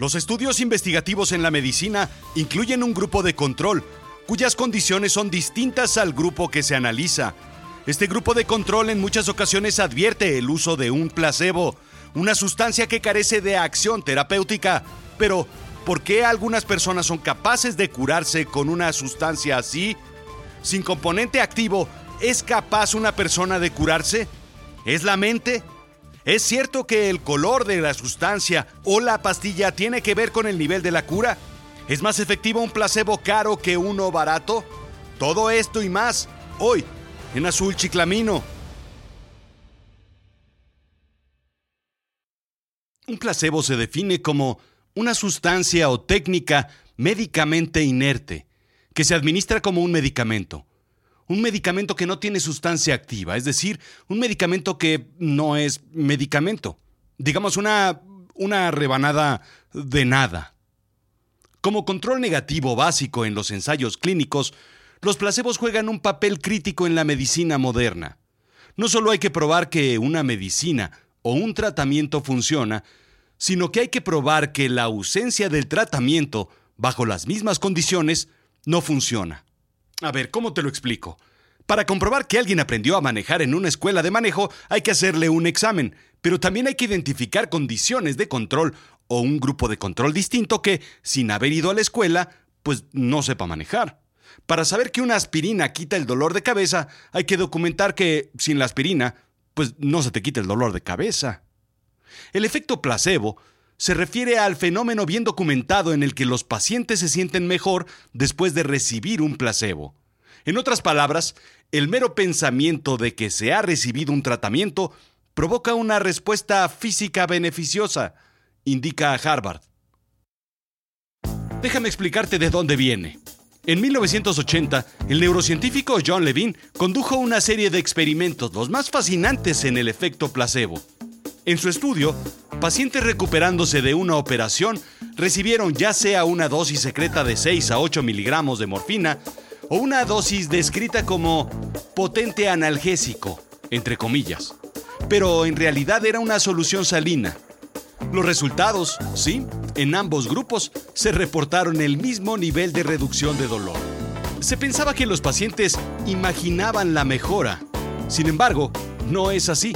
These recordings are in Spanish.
Los estudios investigativos en la medicina incluyen un grupo de control, cuyas condiciones son distintas al grupo que se analiza. Este grupo de control en muchas ocasiones advierte el uso de un placebo, una sustancia que carece de acción terapéutica. Pero, ¿por qué algunas personas son capaces de curarse con una sustancia así? Sin componente activo, ¿es capaz una persona de curarse? ¿Es la mente? ¿Es cierto que el color de la sustancia o la pastilla tiene que ver con el nivel de la cura? ¿Es más efectivo un placebo caro que uno barato? Todo esto y más, hoy, en Azul Chiclamino. Un placebo se define como una sustancia o técnica médicamente inerte, que se administra como un medicamento un medicamento que no tiene sustancia activa, es decir, un medicamento que no es medicamento. Digamos una, una rebanada de nada. Como control negativo básico en los ensayos clínicos, los placebos juegan un papel crítico en la medicina moderna. No solo hay que probar que una medicina o un tratamiento funciona, sino que hay que probar que la ausencia del tratamiento, bajo las mismas condiciones, no funciona. A ver, ¿cómo te lo explico? Para comprobar que alguien aprendió a manejar en una escuela de manejo hay que hacerle un examen, pero también hay que identificar condiciones de control o un grupo de control distinto que, sin haber ido a la escuela, pues no sepa manejar. Para saber que una aspirina quita el dolor de cabeza, hay que documentar que, sin la aspirina, pues no se te quita el dolor de cabeza. El efecto placebo se refiere al fenómeno bien documentado en el que los pacientes se sienten mejor después de recibir un placebo. En otras palabras, el mero pensamiento de que se ha recibido un tratamiento provoca una respuesta física beneficiosa, indica Harvard. Déjame explicarte de dónde viene. En 1980, el neurocientífico John Levine condujo una serie de experimentos, los más fascinantes en el efecto placebo. En su estudio, pacientes recuperándose de una operación recibieron ya sea una dosis secreta de 6 a 8 miligramos de morfina o una dosis descrita como potente analgésico, entre comillas. Pero en realidad era una solución salina. Los resultados, sí, en ambos grupos se reportaron el mismo nivel de reducción de dolor. Se pensaba que los pacientes imaginaban la mejora. Sin embargo, no es así.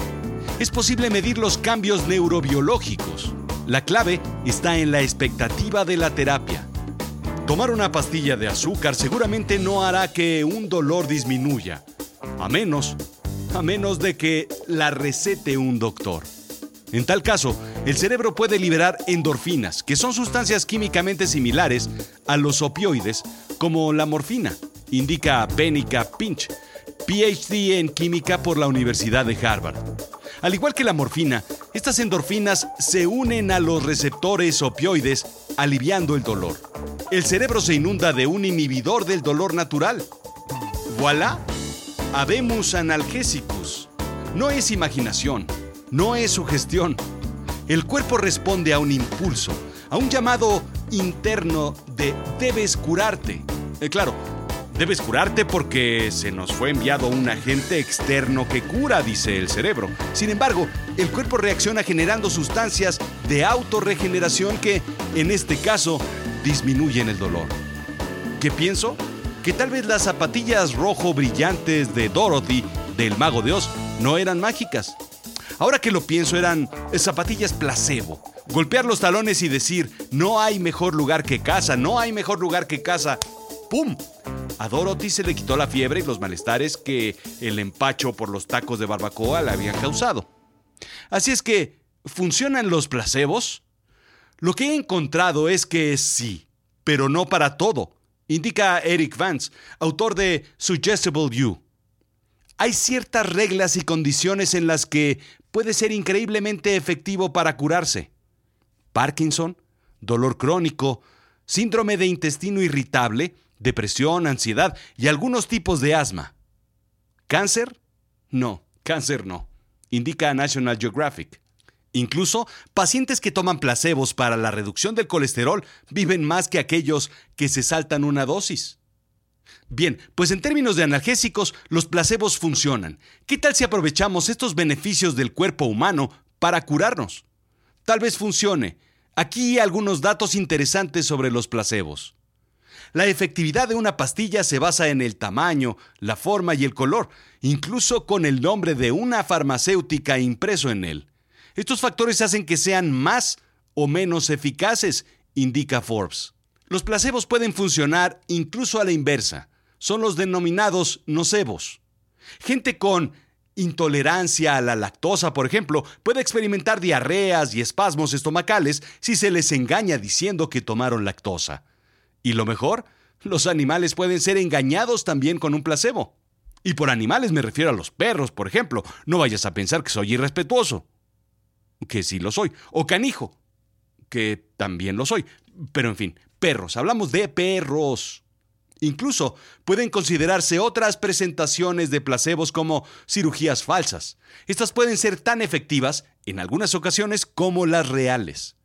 Es posible medir los cambios neurobiológicos. La clave está en la expectativa de la terapia. Tomar una pastilla de azúcar seguramente no hará que un dolor disminuya, a menos, a menos de que la recete un doctor. En tal caso, el cerebro puede liberar endorfinas, que son sustancias químicamente similares a los opioides, como la morfina, indica Benica Pinch, PhD en química por la Universidad de Harvard. Al igual que la morfina, estas endorfinas se unen a los receptores opioides, aliviando el dolor el cerebro se inunda de un inhibidor del dolor natural. Voilà, habemos analgésicos. No es imaginación, no es sugestión. El cuerpo responde a un impulso, a un llamado interno de debes curarte. Eh, claro, debes curarte porque se nos fue enviado un agente externo que cura, dice el cerebro. Sin embargo, el cuerpo reacciona generando sustancias de autorregeneración que, en este caso, disminuyen el dolor. ¿Qué pienso? Que tal vez las zapatillas rojo brillantes de Dorothy del Mago de Oz no eran mágicas. Ahora que lo pienso eran zapatillas placebo. Golpear los talones y decir, no hay mejor lugar que casa, no hay mejor lugar que casa. ¡Pum! A Dorothy se le quitó la fiebre y los malestares que el empacho por los tacos de barbacoa le habían causado. Así es que, ¿funcionan los placebos? Lo que he encontrado es que sí, pero no para todo, indica Eric Vance, autor de Suggestible You. Hay ciertas reglas y condiciones en las que puede ser increíblemente efectivo para curarse. Parkinson, dolor crónico, síndrome de intestino irritable, depresión, ansiedad y algunos tipos de asma. ¿Cáncer? No, cáncer no, indica National Geographic. Incluso, pacientes que toman placebos para la reducción del colesterol viven más que aquellos que se saltan una dosis. Bien, pues en términos de analgésicos, los placebos funcionan. ¿Qué tal si aprovechamos estos beneficios del cuerpo humano para curarnos? Tal vez funcione, Aquí algunos datos interesantes sobre los placebos. La efectividad de una pastilla se basa en el tamaño, la forma y el color, incluso con el nombre de una farmacéutica impreso en él. Estos factores hacen que sean más o menos eficaces, indica Forbes. Los placebos pueden funcionar incluso a la inversa. Son los denominados nocebos. Gente con intolerancia a la lactosa, por ejemplo, puede experimentar diarreas y espasmos estomacales si se les engaña diciendo que tomaron lactosa. Y lo mejor, los animales pueden ser engañados también con un placebo. Y por animales me refiero a los perros, por ejemplo. No vayas a pensar que soy irrespetuoso. Que sí lo soy. O canijo. Que también lo soy. Pero en fin, perros. Hablamos de perros. Incluso pueden considerarse otras presentaciones de placebos como cirugías falsas. Estas pueden ser tan efectivas en algunas ocasiones como las reales.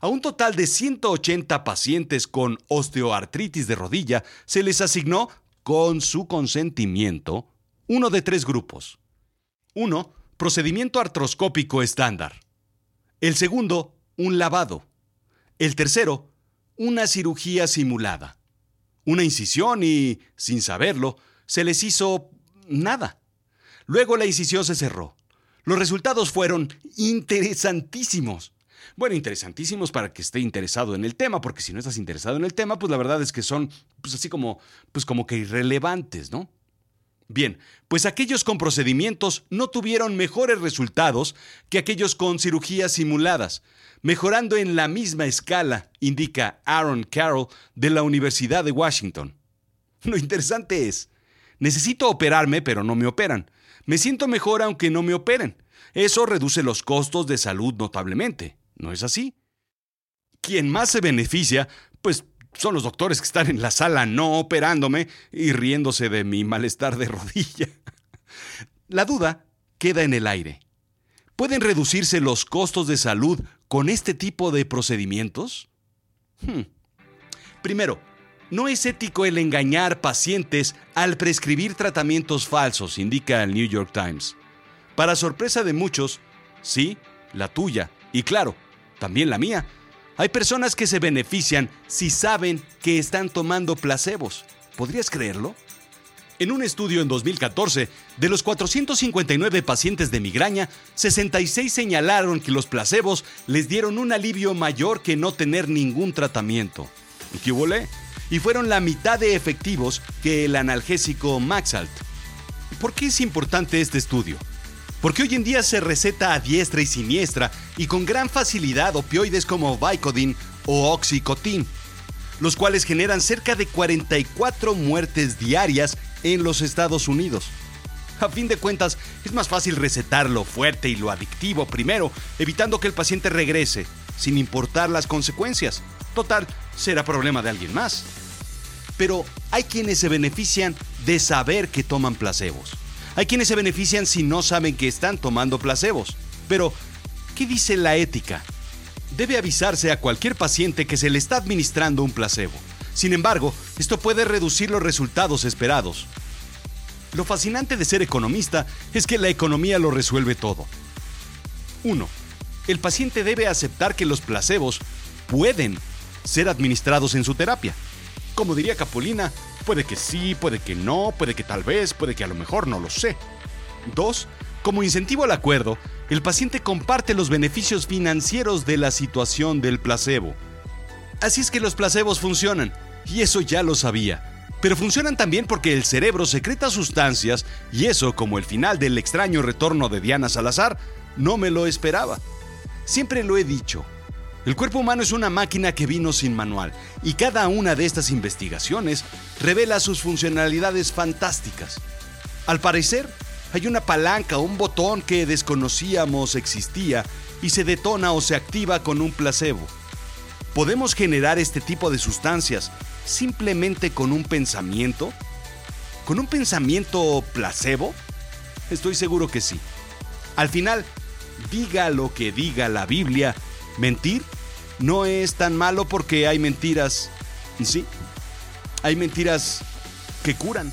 A un total de 180 pacientes con osteoartritis de rodilla se les asignó, con su consentimiento, uno de tres grupos. Uno, procedimiento artroscópico estándar. El segundo, un lavado. El tercero, una cirugía simulada. Una incisión y, sin saberlo, se les hizo nada. Luego la incisión se cerró. Los resultados fueron interesantísimos. Bueno, interesantísimos para que esté interesado en el tema, porque si no estás interesado en el tema, pues la verdad es que son, pues así como, pues como que irrelevantes, ¿no? Bien, pues aquellos con procedimientos no tuvieron mejores resultados que aquellos con cirugías simuladas, mejorando en la misma escala, indica Aaron Carroll de la Universidad de Washington. Lo interesante es, necesito operarme, pero no me operan. Me siento mejor aunque no me operen. Eso reduce los costos de salud notablemente. ¿No es así? Quien más se beneficia, pues son los doctores que están en la sala no operándome y riéndose de mi malestar de rodilla. La duda queda en el aire. ¿Pueden reducirse los costos de salud con este tipo de procedimientos? Hmm. Primero, no es ético el engañar pacientes al prescribir tratamientos falsos, indica el New York Times. Para sorpresa de muchos, sí, la tuya, y claro, también la mía. Hay personas que se benefician si saben que están tomando placebos. ¿Podrías creerlo? En un estudio en 2014, de los 459 pacientes de migraña, 66 señalaron que los placebos les dieron un alivio mayor que no tener ningún tratamiento. ¿Qué? Y fueron la mitad de efectivos que el analgésico Maxalt. ¿Por qué es importante este estudio? Porque hoy en día se receta a diestra y siniestra y con gran facilidad opioides como Vicodin o Oxycontin, los cuales generan cerca de 44 muertes diarias en los Estados Unidos. A fin de cuentas, es más fácil recetar lo fuerte y lo adictivo primero, evitando que el paciente regrese, sin importar las consecuencias. Total, será problema de alguien más. Pero hay quienes se benefician de saber que toman placebos. Hay quienes se benefician si no saben que están tomando placebos. Pero, ¿qué dice la ética? Debe avisarse a cualquier paciente que se le está administrando un placebo. Sin embargo, esto puede reducir los resultados esperados. Lo fascinante de ser economista es que la economía lo resuelve todo. 1. El paciente debe aceptar que los placebos pueden ser administrados en su terapia. Como diría Capulina, Puede que sí, puede que no, puede que tal vez, puede que a lo mejor, no lo sé. 2. Como incentivo al acuerdo, el paciente comparte los beneficios financieros de la situación del placebo. Así es que los placebos funcionan, y eso ya lo sabía. Pero funcionan también porque el cerebro secreta sustancias, y eso, como el final del extraño retorno de Diana Salazar, no me lo esperaba. Siempre lo he dicho, el cuerpo humano es una máquina que vino sin manual y cada una de estas investigaciones revela sus funcionalidades fantásticas. Al parecer, hay una palanca o un botón que desconocíamos existía y se detona o se activa con un placebo. ¿Podemos generar este tipo de sustancias simplemente con un pensamiento? ¿Con un pensamiento placebo? Estoy seguro que sí. Al final, diga lo que diga la Biblia, mentir no es tan malo porque hay mentiras, sí, hay mentiras que curan.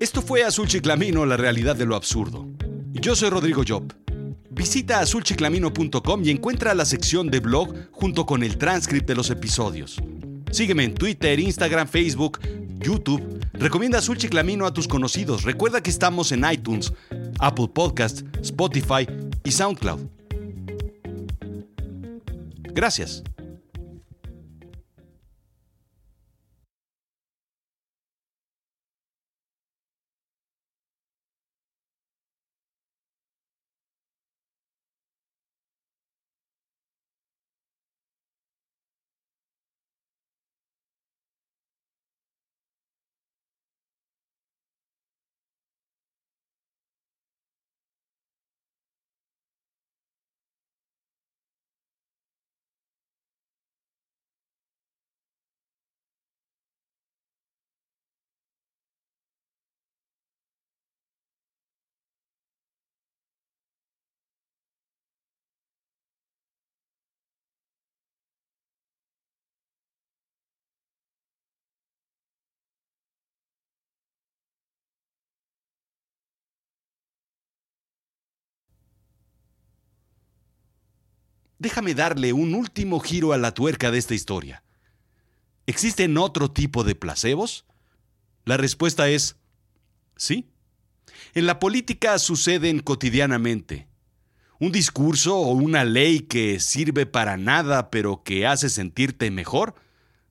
Esto fue Azul Chiclamino, la realidad de lo absurdo. Yo soy Rodrigo Job. Visita azulchiclamino.com y encuentra la sección de blog junto con el transcript de los episodios. Sígueme en Twitter, Instagram, Facebook, YouTube. Recomienda Azul Chiclamino a tus conocidos. Recuerda que estamos en iTunes, Apple Podcast, Spotify y SoundCloud. Gracias. Déjame darle un último giro a la tuerca de esta historia. ¿Existen otro tipo de placebos? La respuesta es sí. En la política suceden cotidianamente. Un discurso o una ley que sirve para nada pero que hace sentirte mejor,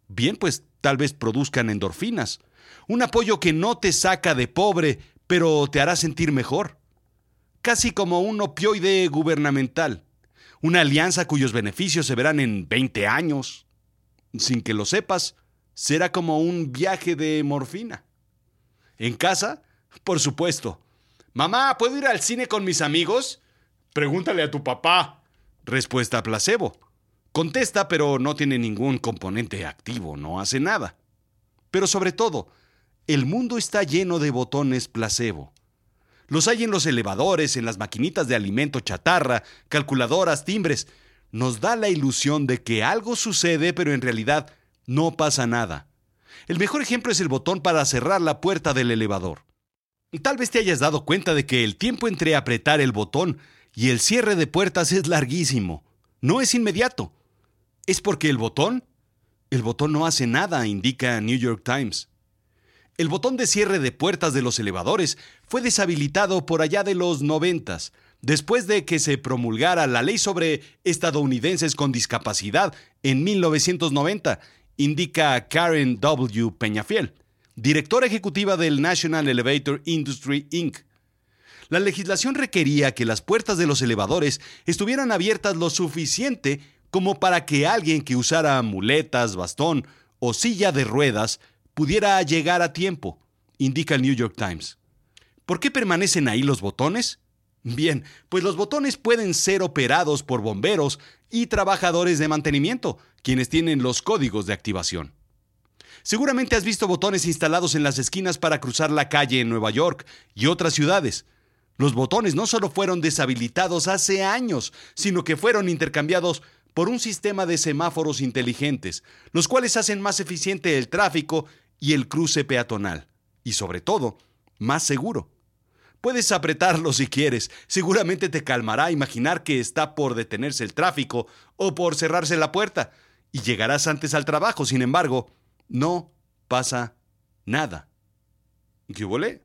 bien pues tal vez produzcan endorfinas. Un apoyo que no te saca de pobre pero te hará sentir mejor. Casi como un opioide gubernamental una alianza cuyos beneficios se verán en 20 años. Sin que lo sepas, será como un viaje de morfina. En casa, por supuesto. Mamá, ¿puedo ir al cine con mis amigos? Pregúntale a tu papá. Respuesta placebo. Contesta, pero no tiene ningún componente activo, no hace nada. Pero sobre todo, el mundo está lleno de botones placebo. Los hay en los elevadores, en las maquinitas de alimento chatarra, calculadoras, timbres. Nos da la ilusión de que algo sucede, pero en realidad no pasa nada. El mejor ejemplo es el botón para cerrar la puerta del elevador. Tal vez te hayas dado cuenta de que el tiempo entre apretar el botón y el cierre de puertas es larguísimo. No es inmediato. Es porque el botón... El botón no hace nada, indica New York Times. El botón de cierre de puertas de los elevadores fue deshabilitado por allá de los noventas, después de que se promulgara la ley sobre estadounidenses con discapacidad en 1990, indica Karen W. Peñafiel, directora ejecutiva del National Elevator Industry Inc. La legislación requería que las puertas de los elevadores estuvieran abiertas lo suficiente como para que alguien que usara muletas, bastón o silla de ruedas pudiera llegar a tiempo, indica el New York Times. ¿Por qué permanecen ahí los botones? Bien, pues los botones pueden ser operados por bomberos y trabajadores de mantenimiento, quienes tienen los códigos de activación. Seguramente has visto botones instalados en las esquinas para cruzar la calle en Nueva York y otras ciudades. Los botones no solo fueron deshabilitados hace años, sino que fueron intercambiados por un sistema de semáforos inteligentes, los cuales hacen más eficiente el tráfico y el cruce peatonal. Y sobre todo, más seguro. Puedes apretarlo si quieres, seguramente te calmará imaginar que está por detenerse el tráfico o por cerrarse la puerta, y llegarás antes al trabajo, sin embargo, no pasa nada. ¿Qué volé?